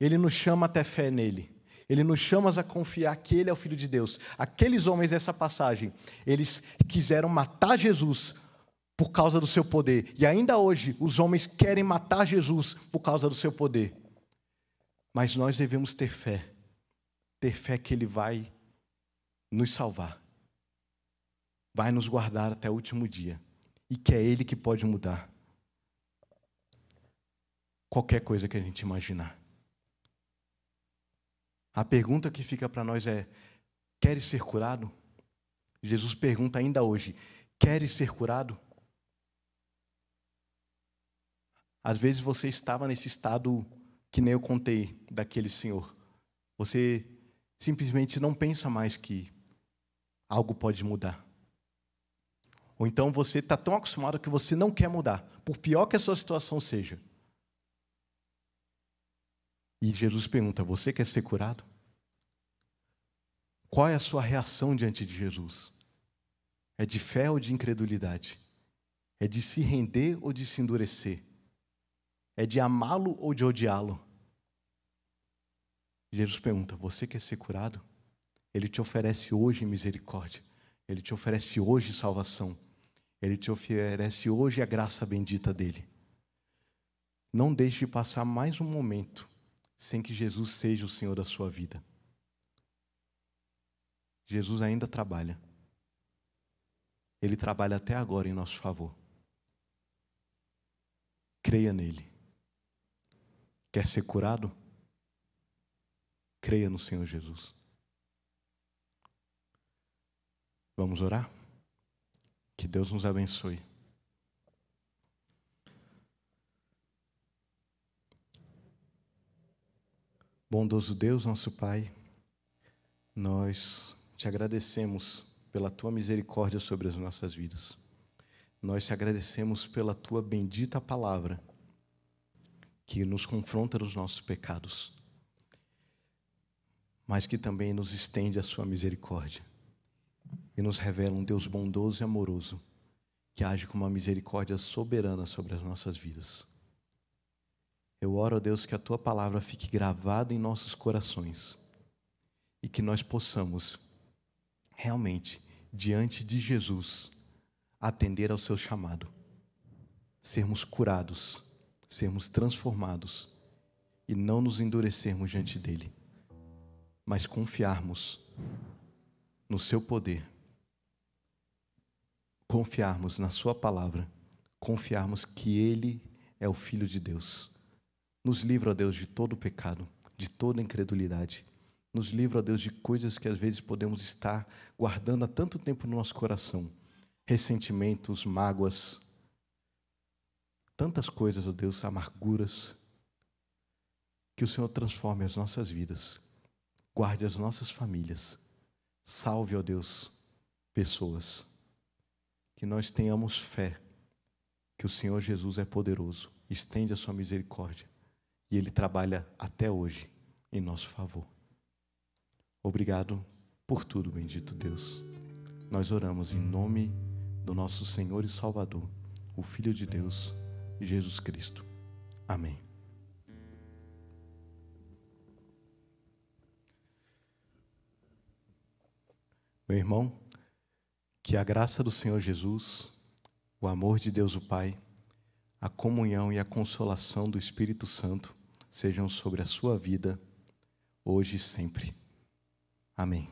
Speaker 1: Ele nos chama até fé nele. Ele nos chama a confiar que Ele é o Filho de Deus. Aqueles homens dessa passagem, eles quiseram matar Jesus por causa do seu poder. E ainda hoje, os homens querem matar Jesus por causa do seu poder. Mas nós devemos ter fé. Ter fé que Ele vai nos salvar. Vai nos guardar até o último dia. E que é Ele que pode mudar qualquer coisa que a gente imaginar. A pergunta que fica para nós é: queres ser curado? Jesus pergunta ainda hoje: queres ser curado? Às vezes você estava nesse estado que nem eu contei daquele senhor. Você simplesmente não pensa mais que algo pode mudar. Ou então você está tão acostumado que você não quer mudar, por pior que a sua situação seja. E Jesus pergunta: Você quer ser curado? Qual é a sua reação diante de Jesus? É de fé ou de incredulidade? É de se render ou de se endurecer? É de amá-lo ou de odiá-lo? Jesus pergunta: Você quer ser curado? Ele te oferece hoje misericórdia. Ele te oferece hoje salvação. Ele te oferece hoje a graça bendita dele. Não deixe passar mais um momento sem que Jesus seja o Senhor da sua vida. Jesus ainda trabalha. Ele trabalha até agora em nosso favor. Creia nele. Quer ser curado? Creia no Senhor Jesus. Vamos orar? Que Deus nos abençoe. Bondoso Deus, nosso Pai, nós te agradecemos pela tua misericórdia sobre as nossas vidas. Nós te agradecemos pela tua bendita palavra que nos confronta nos nossos pecados, mas que também nos estende a sua misericórdia e nos revela um Deus bondoso e amoroso que age com uma misericórdia soberana sobre as nossas vidas. Eu oro a Deus que a tua palavra fique gravada em nossos corações e que nós possamos realmente, diante de Jesus, atender ao seu chamado, sermos curados sermos transformados e não nos endurecermos diante dele, mas confiarmos no seu poder, confiarmos na sua palavra, confiarmos que ele é o filho de Deus. Nos livra, ó Deus, de todo pecado, de toda incredulidade. Nos livra, ó Deus, de coisas que às vezes podemos estar guardando há tanto tempo no nosso coração. Ressentimentos, mágoas, tantas coisas, ó Deus, amarguras, que o Senhor transforme as nossas vidas, guarde as nossas famílias, salve, ó Deus, pessoas, que nós tenhamos fé que o Senhor Jesus é poderoso, estende a sua misericórdia e Ele trabalha até hoje em nosso favor. Obrigado por tudo, bendito Deus. Nós oramos em nome do nosso Senhor e Salvador, o Filho de Deus Jesus Cristo. Amém. Meu irmão, que a graça do Senhor Jesus, o amor de Deus o Pai, a comunhão e a consolação do Espírito Santo sejam sobre a sua vida, hoje e sempre. Amém.